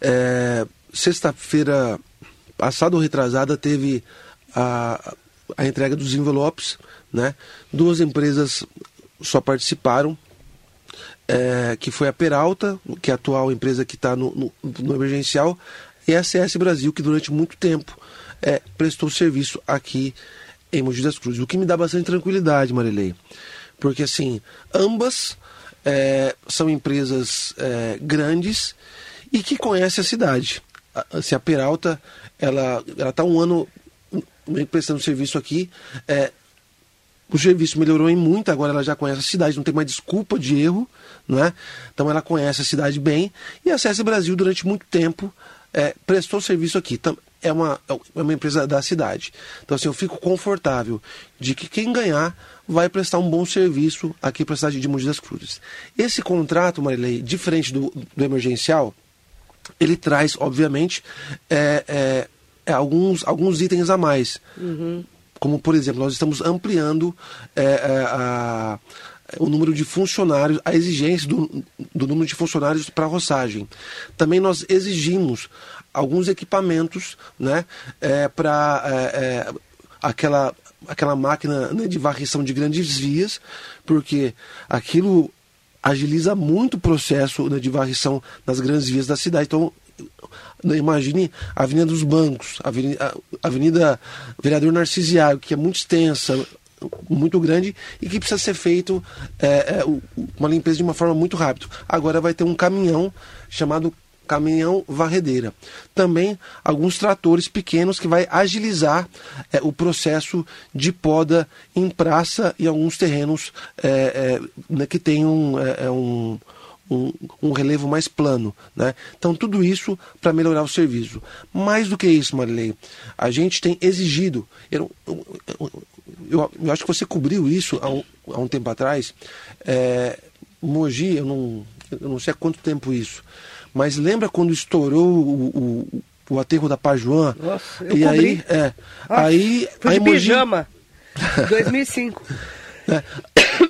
É, Sexta-feira passada ou retrasada teve a, a entrega dos envelopes, né? Duas empresas só participaram, é, que foi a Peralta, que é a atual empresa que está no, no, no, emergencial, e a CS Brasil, que durante muito tempo é, prestou serviço aqui em Mogi das Cruzes. O que me dá bastante tranquilidade, Marilei, porque assim, ambas é, são empresas é, grandes e que conhecem a cidade. Se a Peralta, ela está um ano prestando serviço aqui, é, o serviço melhorou em muito, agora ela já conhece a cidade, não tem mais desculpa de erro, não é? Então ela conhece a cidade bem e a CS Brasil durante muito tempo é, prestou serviço aqui. É uma, é uma empresa da cidade. Então assim, eu fico confortável de que quem ganhar vai prestar um bom serviço aqui para a cidade de Mogi das Cruzes. Esse contrato, Marilei, diferente do, do emergencial, ele traz, obviamente, é, é, é, alguns, alguns itens a mais. Uhum. Como, por exemplo, nós estamos ampliando é, é a, o número de funcionários, a exigência do, do número de funcionários para roçagem. Também nós exigimos alguns equipamentos né, é, para é, aquela, aquela máquina né, de varrição de grandes vias, porque aquilo agiliza muito o processo né, de varrição nas grandes vias da cidade. Então, imagine a Avenida dos Bancos, a Avenida, a Avenida Vereador Narcisiário, que é muito extensa, muito grande e que precisa ser feito é, é, uma limpeza de uma forma muito rápida. Agora vai ter um caminhão chamado caminhão varredeira. Também alguns tratores pequenos que vai agilizar é, o processo de poda em praça e alguns terrenos é, é, que tem um, um um, um, relevo mais plano. Né? Então, tudo isso para melhorar o serviço. Mais do que isso, Marilei, a gente tem exigido. Eu, eu, eu, eu acho que você cobriu isso há um, há um tempo atrás. É, Mogi, eu não, eu não sei há quanto tempo isso, mas lembra quando estourou o, o, o aterro da Pajuan? Nossa, eu e cobri. aí, é, Ah, aí, Fui aí de Mogi- pijama. 2005. é,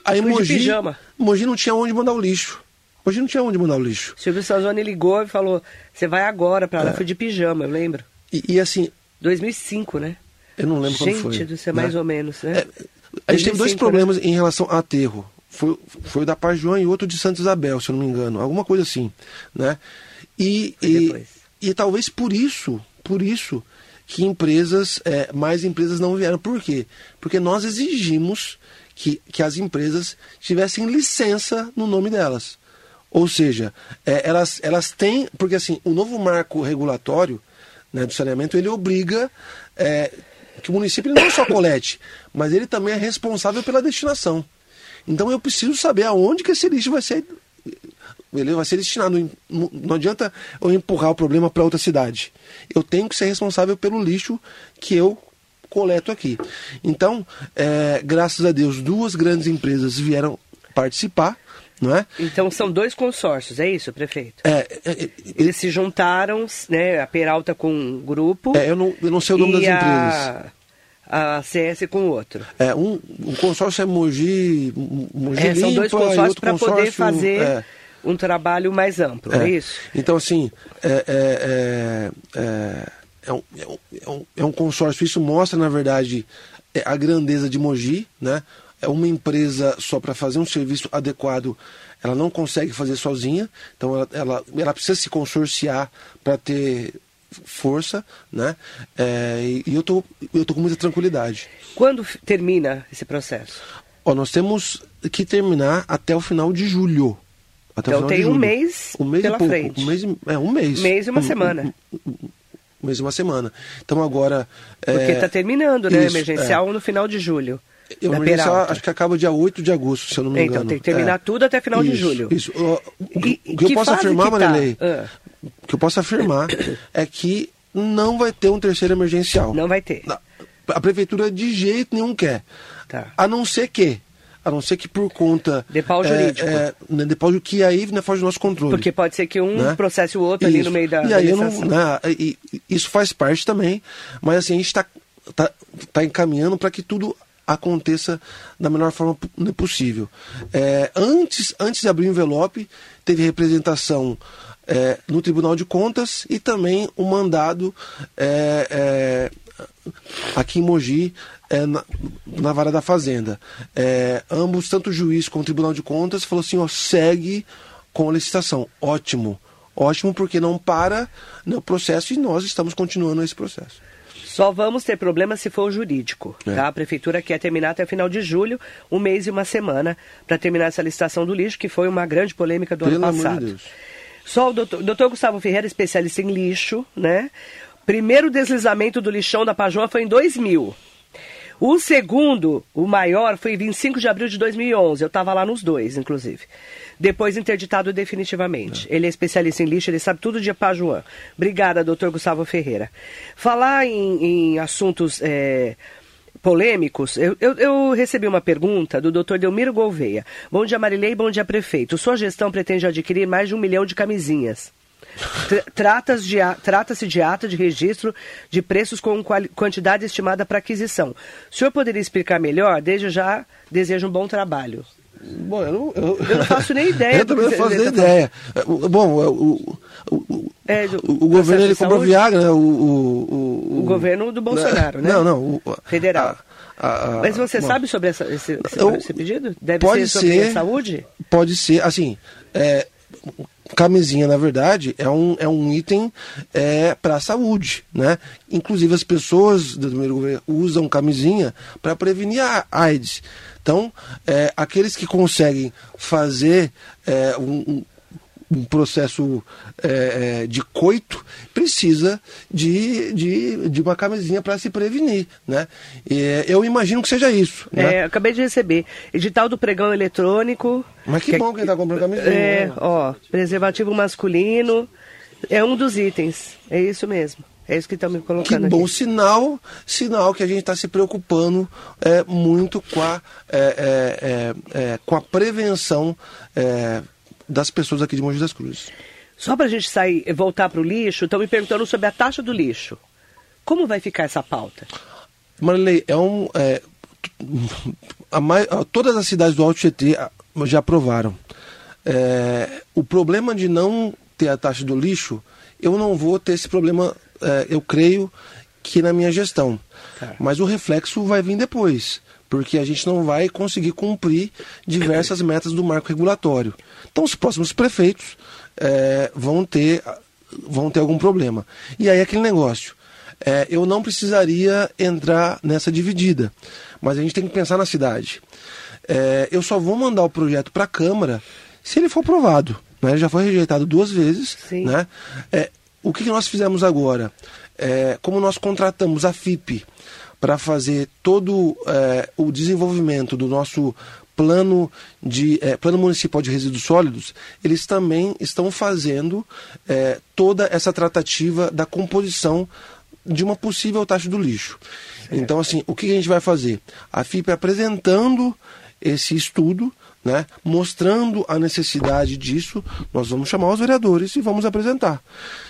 aí Fui de pijama. Mogi não tinha onde mandar o lixo. Mogi não tinha onde mandar o lixo. Silvio Sanzoni ligou e falou: Você vai agora pra É. lá. Eu fui de pijama, eu lembro. E, e assim, 2005, né? eu não lembro Gente quando foi. do céu, né? mais ou menos, né? É, a gente tem 2005, dois né? problemas em relação a aterro. Foi, foi o da Pajuan e outro de Santa Isabel, se eu não me engano. Alguma coisa assim, né? E, e, e talvez por isso, por isso, que empresas, é, mais empresas não vieram. Por quê? Porque nós exigimos que, que as empresas tivessem licença no nome delas. Ou seja, é, elas, elas têm. Porque assim, o novo marco regulatório né, do saneamento, ele obriga é, que o município não só colete, mas ele também é responsável pela destinação. Então eu preciso saber aonde que esse lixo vai ser ele vai ser destinado. Não adianta eu empurrar o problema para outra cidade. Eu tenho que ser responsável pelo lixo que eu coleto aqui. Então, é, graças a Deus, duas grandes empresas vieram participar. Não é? Então são dois consórcios, é isso, prefeito? É, é, é Eles se juntaram, né, a Peralta com um grupo. É, eu, não, eu não sei o nome das empresas a CS com o outro. É, um, um consórcio é Mogi, Mogi é, São dois consórcios para poder fazer é, um trabalho mais amplo, é, é isso? Então, assim, é, é, é, é, um, é, um, é um consórcio, isso mostra, na verdade, a grandeza de Mogi, né? É uma empresa só para fazer um serviço adequado, ela não consegue fazer sozinha, então ela, ela, ela precisa se consorciar para ter força, né? É, e eu tô, eu tô com muita tranquilidade. Quando termina esse processo? Ó, nós temos que terminar até o final de julho. Até então tem um mês, um mês pela pouco, frente. Um mês, é, um mês. Mês e uma um, semana. Um, um, mês e uma semana. Então agora... Porque está é, terminando, né? Isso, emergencial é. no final de julho. Eu acho que acaba dia 8 de agosto, se eu não me então, engano. Então, tem que terminar é. tudo até final isso, de julho. Isso. O, o que, eu posso afirmar, que tá? Marilei, ah. Que eu posso afirmar é que não vai ter um terceiro emergencial. Não vai ter. A prefeitura de jeito nenhum quer. Tá. A não ser que a não ser que por conta de pau jurídico, é, é, né, de pau que aí né, foge do nosso controle. Porque pode ser que um né? processe o outro isso. ali no meio da. E aí não, né, e, isso faz parte também, mas assim a gente está tá, tá encaminhando para que tudo aconteça da melhor forma né, possível. É, antes, antes de abrir o envelope, teve representação é, no Tribunal de Contas e também o mandado é, é aqui em Mogi, é, na, na, vara da Fazenda. É, ambos, tanto o juiz como o Tribunal de Contas, falou assim: ó, segue com a licitação. Ótimo. Ótimo, porque não para no né, processo e nós estamos continuando esse processo. Só vamos ter problema se for jurídico. É. Tá? A prefeitura quer terminar até o final de julho, um mês e uma semana, para terminar essa licitação do lixo, que foi uma grande polêmica do Pelo ano passado. De Só o doutor, doutor Gustavo Ferreira, especialista em lixo, né? Primeiro deslizamento do lixão da Pajoa foi em 2000. O segundo, o maior, foi em 25 de abril de 2011. Eu estava lá nos dois, inclusive. Depois interditado definitivamente. É. Ele é especialista em lixo, ele sabe tudo de Pajuan. Obrigada, doutor Gustavo Ferreira. Falar em, em assuntos é, polêmicos, eu, eu, eu, recebi uma pergunta do doutor Delmiro Gouveia. Bom dia, Marilei, bom dia, prefeito. Sua gestão pretende adquirir mais de um milhão de camisinhas. Trata-se de, de ata de registro de preços com quantidade estimada para aquisição. O senhor poderia explicar melhor? Desde já, desejo um bom trabalho. Bom, eu não, eu, eu não faço nem ideia. eu também não faço nem ideia. Bom, o, o, é, do, o governo ele comprou Viagra, né? o, o, o, governo do Bolsonaro, né? Não, não. Federal. A, a, Mas você bom, sabe sobre essa, esse, esse, eu, esse, pedido? Deve pode ser sobre ser, a saúde? Pode ser, assim, é, camisinha, na verdade, é um, é um item é, para a saúde. Né? Inclusive, as pessoas do primeiro governo usam camisinha para prevenir a AIDS. Então, é, aqueles que conseguem fazer é, um, um processo é, é, de coito precisa de, de, de uma camisinha para se prevenir, né? E, eu imagino que seja isso. Né? É, acabei de receber edital do pregão eletrônico. Mas que, que bom que ele está comprando camisinha. É, né? ó, preservativo masculino é um dos itens. É isso mesmo. É isso que estão me colocando que bom aqui. sinal, sinal que a gente está se preocupando é, muito com a, é, é, é, é com a prevenção é, das pessoas aqui de Mogi das Cruzes. Só para a gente sair, voltar para o lixo, estão me perguntando sobre a taxa do lixo. Como vai ficar essa pauta? Marilei, é um. É, a, todas as cidades do Alto Tietê já aprovaram. É, o problema de não ter a taxa do lixo, eu não vou ter esse problema, é, eu creio que na minha gestão. Tá. Mas o reflexo vai vir depois porque a gente não vai conseguir cumprir diversas metas do marco regulatório. Então, os próximos prefeitos é, vão, ter, vão ter algum problema. E aí, aquele negócio. É, eu não precisaria entrar nessa dividida, mas a gente tem que pensar na cidade. É, eu só vou mandar o projeto para a Câmara se ele for aprovado. Né? Ele já foi rejeitado duas vezes. Né? É, o que, que nós fizemos agora? é, como nós contratamos a FIP para fazer todo é, o desenvolvimento do nosso plano de é, plano municipal de resíduos sólidos, eles também estão fazendo é, toda essa tratativa da composição de uma possível taxa do lixo. Então, assim, o que a gente vai fazer? A FIP apresentando esse estudo, né, mostrando a necessidade disso, nós vamos chamar os vereadores e vamos apresentar.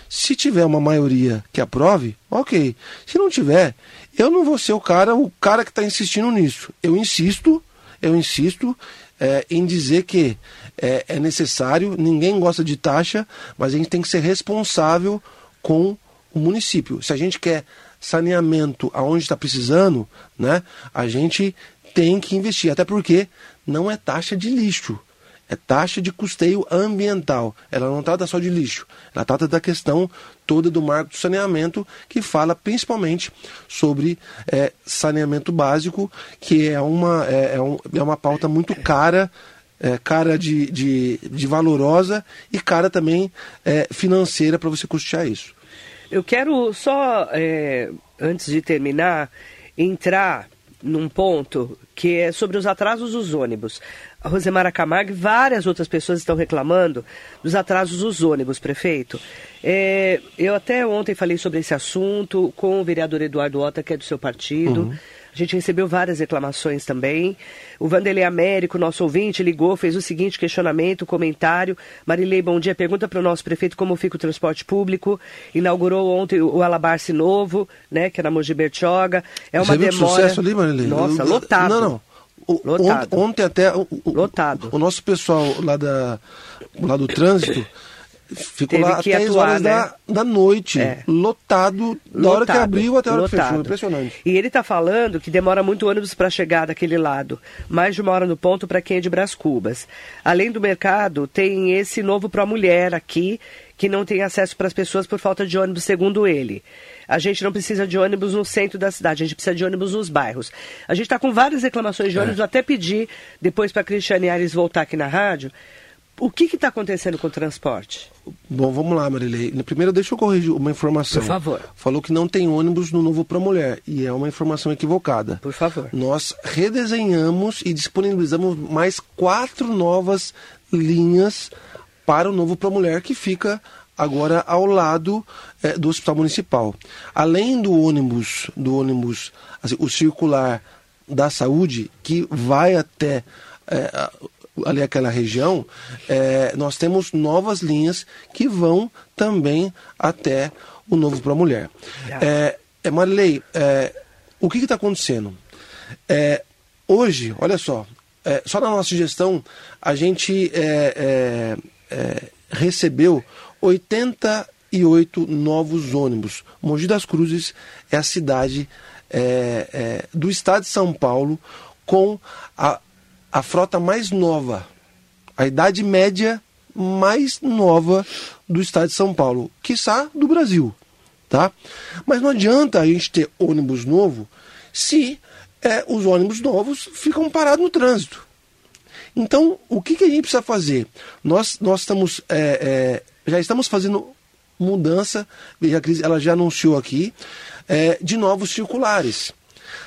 Se tiver uma maioria que aprove, ok. Se não tiver, eu não vou ser o cara, o cara que está insistindo nisso. Eu insisto eu insisto é, em dizer que é, é, necessário, ninguém gosta de taxa, mas a gente tem que ser responsável com o município. Se a gente quer saneamento aonde está precisando, né, a gente tem que investir, até porque não é taxa de lixo é taxa de custeio ambiental. Ela não trata só de lixo, ela trata da questão toda do marco do saneamento, que fala principalmente sobre é, saneamento básico, que é uma, é, é, um, é uma pauta muito cara. É, cara de, de, de, valorosa e cara também é, financeira para você custear isso. Eu quero só, é, antes de terminar, entrar num ponto que é sobre os atrasos dos ônibus a Rosemara Camargo e várias outras pessoas estão reclamando dos atrasos dos ônibus, prefeito. É, eu até ontem falei sobre esse assunto com o vereador Eduardo Ota, que é do seu partido. Uhum. A gente recebeu várias reclamações também. O Vanderlei Américo, nosso ouvinte, ligou, fez o seguinte questionamento, comentário. Marilei, bom dia. Pergunta para o nosso prefeito como fica o transporte público. Inaugurou ontem o Alabarce Novo, né, que é na Mogi Bertioga. É uma Você demora. sucesso ali, Marilei? Nossa, lotado. Não, não. Lotado. Ontem até o, Lotado. o nosso pessoal lá, da, lá do trânsito ficou Teve lá até as atuar, horas né? da, da noite, É. lotado, da hora que Lotado, abriu até a hora que fechou. lotado. Impressionante. E ele está falando que demora muito ônibus para chegar daquele lado, mais de uma hora no ponto para quem é de Brás Cubas. Além do mercado, tem esse novo para mulher aqui, que não tem acesso para as pessoas por falta de ônibus, segundo ele. A gente não precisa de ônibus no centro da cidade, a gente precisa de ônibus nos bairros. A gente está com várias reclamações de É. ônibus, vou até pedir depois para a Cristiane Ares voltar aqui na rádio. O que está acontecendo com o transporte? Bom, vamos lá, Marilei. Primeiro, deixa eu corrigir uma informação. Por favor. Falou que não tem ônibus no Novo para Mulher, e é uma informação equivocada. Por favor. Nós redesenhamos e disponibilizamos mais quatro novas linhas para o Novo para Mulher, que fica agora ao lado eh, do Hospital Municipal. Além do ônibus, do ônibus, assim, o circular da saúde, que vai até a- ali aquela região, eh, nós temos novas linhas que vão também até o Novo para Mulher. É, é, Marilei, é, o que está acontecendo? É, hoje, olha só, é, só na nossa gestão a gente é, recebeu 88 novos ônibus. Mogi das Cruzes é a cidade é, é, do estado de São Paulo com a, a frota mais nova, a idade média mais nova do estado de São Paulo, quiçá do Brasil. Tá? Mas não adianta a gente ter ônibus novo se é, os ônibus novos ficam parados no trânsito. Então, o que, que a gente precisa fazer? Nós, nós estamos, é, é, já estamos fazendo mudança, a Cris ela já anunciou aqui, é, de novos circulares.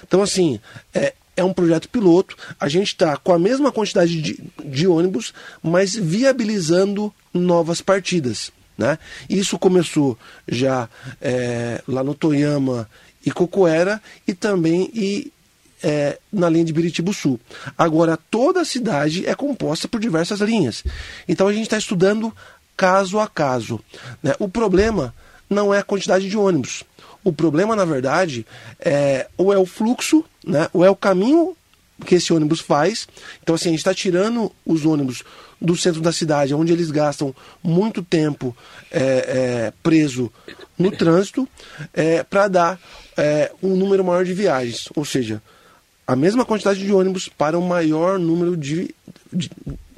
Então, assim, é, é um projeto piloto, a gente está com a mesma quantidade de, de ônibus, mas viabilizando novas partidas. Né? Isso começou já é, lá no Toyama e Cocoera e também e, é, na linha de Biritibu Sul. Agora, toda a cidade é composta por diversas linhas. Então, a gente está estudando caso a caso. né? O problema não é a quantidade de ônibus. O problema, na verdade, é ou é o fluxo, né? ou é o caminho que esse ônibus faz. Então, assim, a gente está tirando os ônibus do centro da cidade, onde eles gastam muito tempo é, é, preso no trânsito, para dar é, um número maior de viagens. Ou seja, a mesma quantidade de ônibus para um maior número de, de,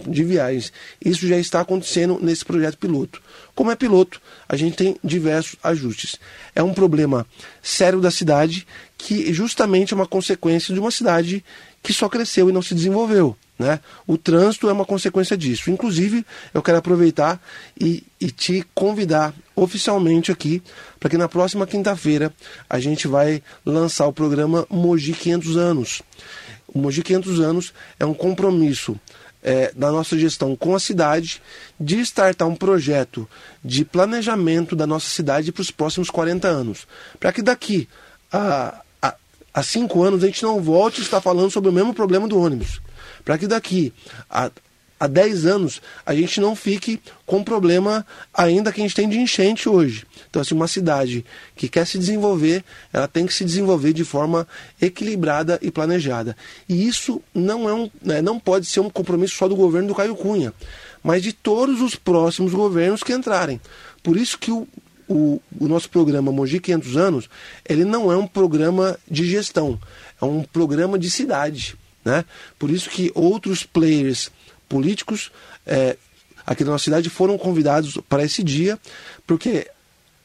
de viagens. Isso já está acontecendo nesse projeto piloto. Como é piloto, a gente tem diversos ajustes. É um problema sério da cidade que justamente é uma consequência de uma cidade que só cresceu e não se desenvolveu. Né? O trânsito é uma consequência disso. Inclusive, eu quero aproveitar e, e te convidar oficialmente aqui para que na próxima quinta-feira a gente vai lançar o programa Mogi 500 anos. O Mogi 500 anos é um compromisso é, da nossa gestão com a cidade de startar um projeto de planejamento da nossa cidade para os próximos 40 anos. Para que daqui a, a, a cinco anos a gente não volte a estar falando sobre o mesmo problema do ônibus para que daqui a, a 10 anos a gente não fique com problema ainda que a gente tem de enchente hoje. Então, assim, uma cidade que quer se desenvolver, ela tem que se desenvolver de forma equilibrada e planejada. E isso não, é um, né, não pode ser um compromisso só do governo do Caio Cunha, mas de todos os próximos governos que entrarem. Por isso que o, o, o, nosso programa Mogi 500 anos, ele não é um programa de gestão, é um programa de cidade. Né? Por isso que outros players políticos é, aqui na nossa cidade foram convidados para esse dia, porque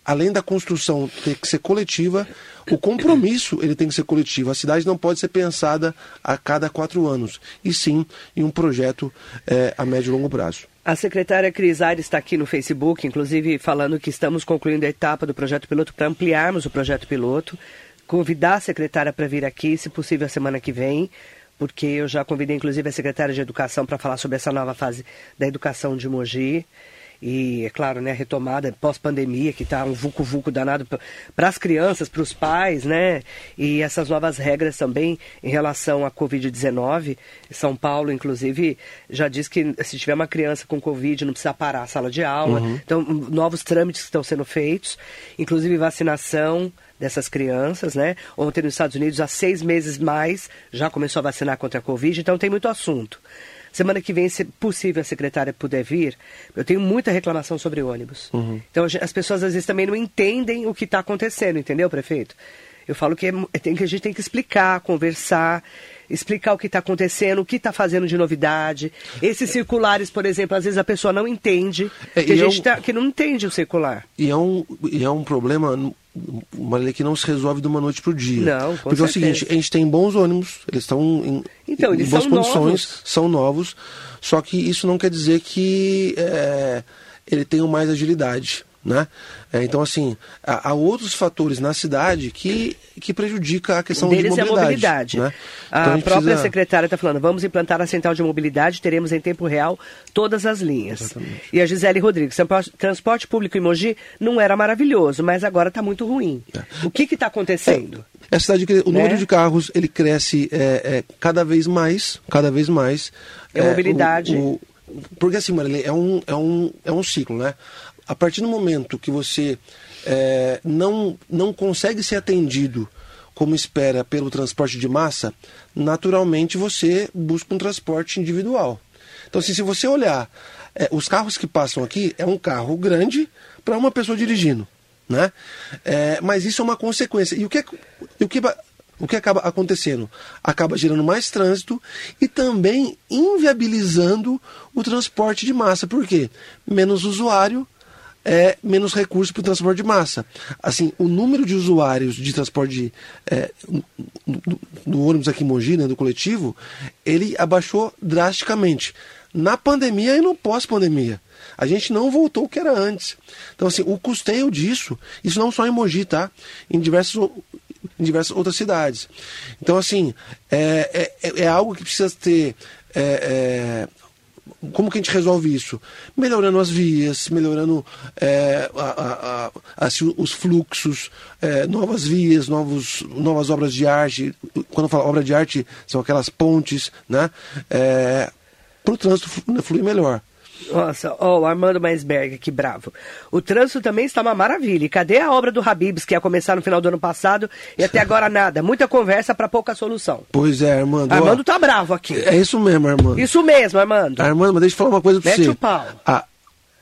além da construção ter que ser coletiva, o compromisso ele tem que ser coletivo. A cidade não pode ser pensada a cada quatro anos, e sim em um projeto é, a médio e longo prazo. A secretária Cris Aires está aqui no Facebook, inclusive falando que estamos concluindo a etapa do projeto piloto para ampliarmos o projeto piloto. Convidar a secretária para vir aqui, se possível, a semana que vem porque eu já convidei inclusive a secretária de Educação para falar sobre essa nova fase da educação de Mogi. E, é claro, né, a retomada pós-pandemia, que está um vulco-vulco danado para as crianças, para os pais, né? E essas novas regras também em relação à Covid-19. São Paulo, inclusive, já diz que se tiver uma criança com Covid, não precisa parar a sala de aula. Uhum. Então, novos trâmites que estão sendo feitos, inclusive vacinação dessas crianças, né? Ontem nos Estados Unidos, há seis meses mais, já começou a vacinar contra a Covid, então tem muito assunto. Semana que vem, se possível a secretária puder vir, eu tenho muita reclamação sobre ônibus. Uhum. Então as pessoas às vezes também não entendem o que está acontecendo, entendeu, prefeito? Eu falo que, é, tem, que a gente tem que explicar, conversar, explicar o que está acontecendo, o que está fazendo de novidade. Esses circulares, por exemplo, às vezes a pessoa não entende, é, que a gente é um, tá, que não entende o circular. E é um, e é um problema uma lei que não se resolve de uma noite para o dia. Não, Porque certeza. é o seguinte, a gente tem bons ônibus, eles estão em, então, eles em boas são condições, novos. são novos, só que isso não quer dizer que é, ele tenha mais agilidade. Né? É, então, assim, há, há, outros fatores na cidade que, que prejudica a questão um deles de mobilidade. É a mobilidade. Né? A, então, a própria precisa... secretária está falando, vamos implantar a central de mobilidade, teremos em tempo real todas as linhas. Exatamente. E a Gisele Rodrigues, transporte público em Mogi não era maravilhoso, mas agora está muito ruim. É. O que está acontecendo? É, a cidade, o número né? de carros ele cresce é, é, cada vez mais, cada vez mais. É, mobilidade. O, o, porque assim, Marilene, é um, é, um, é um ciclo, né? A partir do momento que você é, não, não consegue ser atendido como espera pelo transporte de massa, naturalmente você busca um transporte individual. Então, assim, se você olhar, é, os carros que passam aqui é um carro grande para uma pessoa dirigindo. Né? É, mas isso é uma consequência. E o que, e o que o que acaba acontecendo? Acaba gerando mais trânsito e também inviabilizando o transporte de massa. Por quê? Menos usuário, é, menos recurso para o transporte de massa. Assim, o número de usuários de transporte é, no, ônibus aqui em Mogi, né, do coletivo, ele abaixou drasticamente. Na pandemia e no pós-pandemia. A gente não voltou o que era antes. Então, assim, o custeio disso, isso não só em Mogi, tá? Em diversas, em diversas outras cidades. Então, assim, é, é, é algo que precisa ter é, é como que a gente resolve isso? Melhorando as vias, melhorando é, a, a, a, os fluxos, é, novas vias, novos, novas obras de arte. Quando eu falo obra de arte, são aquelas pontes, né? É, para o trânsito fluir melhor. Nossa, ó, oh, o Armando Maisberg, que bravo. O trânsito também está uma maravilha. E cadê a obra do Habibs, que ia começar no final do ano passado e até agora nada? Muita conversa para pouca solução. Pois é, Armando. Armando ó, tá bravo aqui. É isso mesmo, Armando. Isso mesmo, Armando. Armando, mas deixa eu falar uma coisa para você. Mete o pau. A,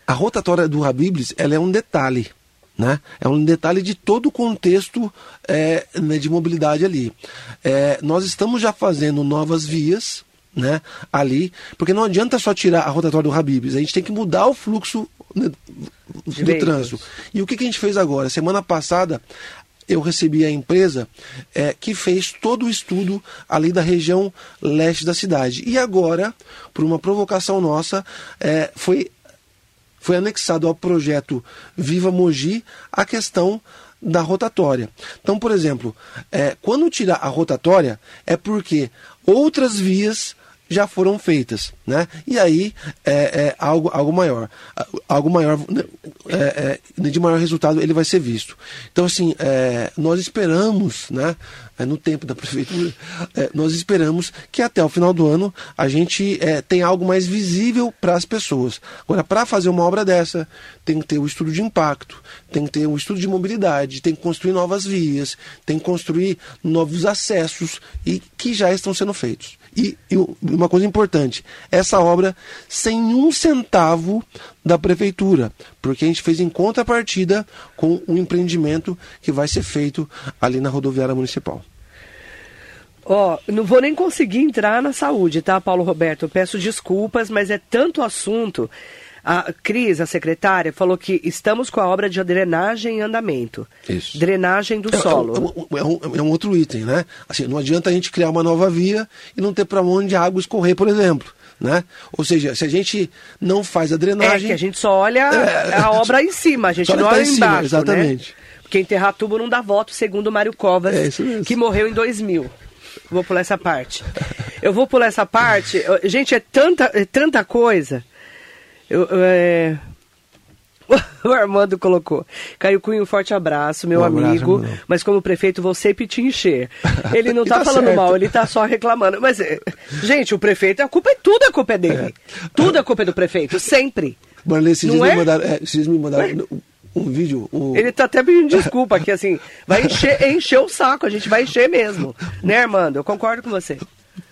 a rotatória do Habibs, ela é um detalhe. Né? É um detalhe de todo o contexto é, né, de mobilidade ali. É, nós estamos já fazendo novas vias, né, ali, porque não adianta só tirar a rotatória do Habibs, a gente tem que mudar o fluxo né, do trânsito. E o que, que a gente fez agora? Semana passada, eu recebi a empresa é, que fez todo o estudo ali da região leste da cidade. E agora, por uma provocação nossa, é, foi, foi anexado ao projeto Viva Mogi a questão da rotatória. Então, por exemplo, é, quando tirar a rotatória, é porque outras vias já foram feitas, né? E aí é, é algo, algo maior, algo maior, né? é, é, de maior resultado ele vai ser visto. Então assim, é, nós esperamos, né? É, no tempo da prefeitura, é, nós esperamos que até o final do ano a gente tenha algo mais visível para as pessoas. Agora, para fazer uma obra dessa, tem que ter o um estudo de impacto, tem que ter um estudo de mobilidade, tem que construir novas vias, tem que construir novos acessos e que já estão sendo feitos. E, e, uma coisa importante, essa obra sem um centavo da prefeitura, porque a gente fez em contrapartida com um empreendimento que vai ser feito ali na rodoviária municipal. Ó, oh, não vou nem conseguir entrar na saúde, tá, Paulo Roberto? Peço desculpas, mas é tanto assunto a Cris, a secretária, falou que estamos com a obra de drenagem em andamento. Isso. Drenagem do é, solo. É, é, um, é, um, outro item, né? Assim, não adianta a gente criar uma nova via e não ter para onde a água escorrer, por exemplo. Né? Ou seja, se a gente não faz a drenagem. É que a gente só olha é, a obra em cima, a gente não olha embaixo. Cima, exatamente. Né? Porque enterrar tubo não dá voto, segundo o Mário Covas, é que morreu em 2000. Vou pular essa parte. Eu vou pular essa parte. Gente, é tanta, é tanta coisa. Eu, é... O Armando colocou. Caio Cunha, um forte abraço, meu um amigo. Abraço, mas como prefeito, vou sempre te encher. Ele não está tá falando certo. mal, ele está só reclamando. Mas, é, gente, o prefeito, a culpa é tudo a culpa é dele. É. Tudo a culpa é do prefeito, sempre. Marlene, se não é? me mandaram, é, me mandaram um vídeo. Um... Ele está até pedindo desculpa que assim, vai encher, encher o saco, a gente vai encher mesmo. Né, Armando? Eu concordo com você.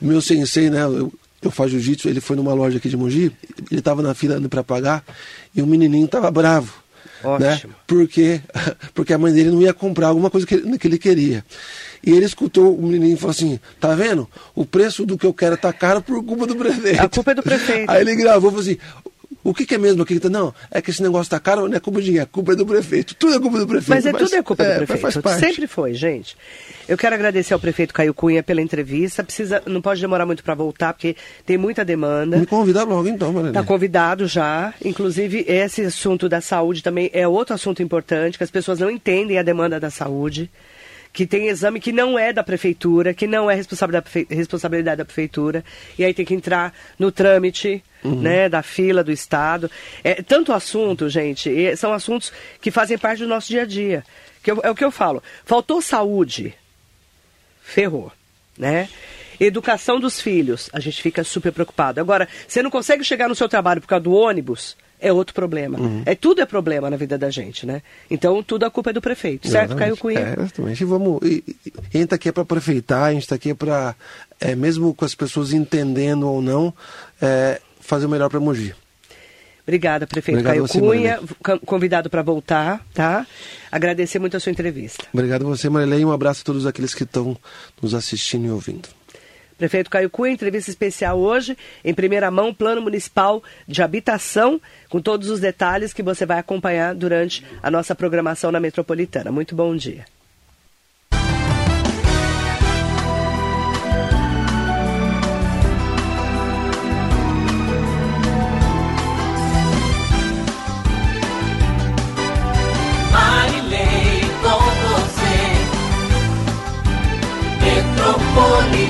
Meu sensei, né? Eu, eu faço jiu-jitsu, ele foi numa loja aqui de Mogi, ele estava na fila para pagar e o menininho estava bravo. Né? Porque, porque a mãe dele não ia comprar alguma coisa que ele, que ele queria. E ele escutou o menininho e falou assim: tá vendo? O preço do que eu quero tá caro por culpa do prefeito. A culpa é do prefeito. Aí ele gravou e falou assim: o que, que, é mesmo aqui? Não, é que esse negócio está caro, não é culpa de ninguém, é culpa do prefeito. Tudo é culpa do prefeito. Mas é mas, tudo é culpa é, do prefeito. Sempre foi, gente. Eu quero agradecer ao prefeito Caio Cunha pela entrevista. Precisa, não pode demorar muito para voltar, porque tem muita demanda. Me convida logo então, Maria. Está convidado já. Inclusive, esse assunto da saúde também é outro assunto importante, que as pessoas não entendem a demanda da saúde que tem exame que não é da prefeitura, que não é responsabilidade da prefeitura, e aí tem que entrar no trâmite uhum. né, da fila do Estado. É tanto assunto, gente, são assuntos que fazem parte do nosso dia a dia. Que eu, é o que eu falo. Faltou saúde, ferrou, né? Educação dos filhos, a gente fica super preocupado. Agora, você não consegue chegar no seu trabalho por causa do ônibus, é outro problema. Uhum. É tudo é problema na vida da gente, né? Então tudo a culpa é do prefeito, certo, exatamente. Caio Cunha? É, exatamente. Vamos, e, e, a gente está aqui para prefeitar, a gente está aqui para, é, mesmo com as pessoas entendendo ou não, é, fazer o melhor para Mogi. Obrigada, prefeito Obrigado Caio você, Cunha, Marilene. convidado para voltar, tá? Agradecer muito a sua entrevista. Obrigado a você, Marilene, e um abraço a todos aqueles que estão nos assistindo e ouvindo. Prefeito Caio Cunha, entrevista especial hoje, em primeira mão, Plano Municipal de Habitação, com todos os detalhes que você vai acompanhar durante a nossa programação na Metropolitana. Muito bom dia. Marilei com você, Metropolitana.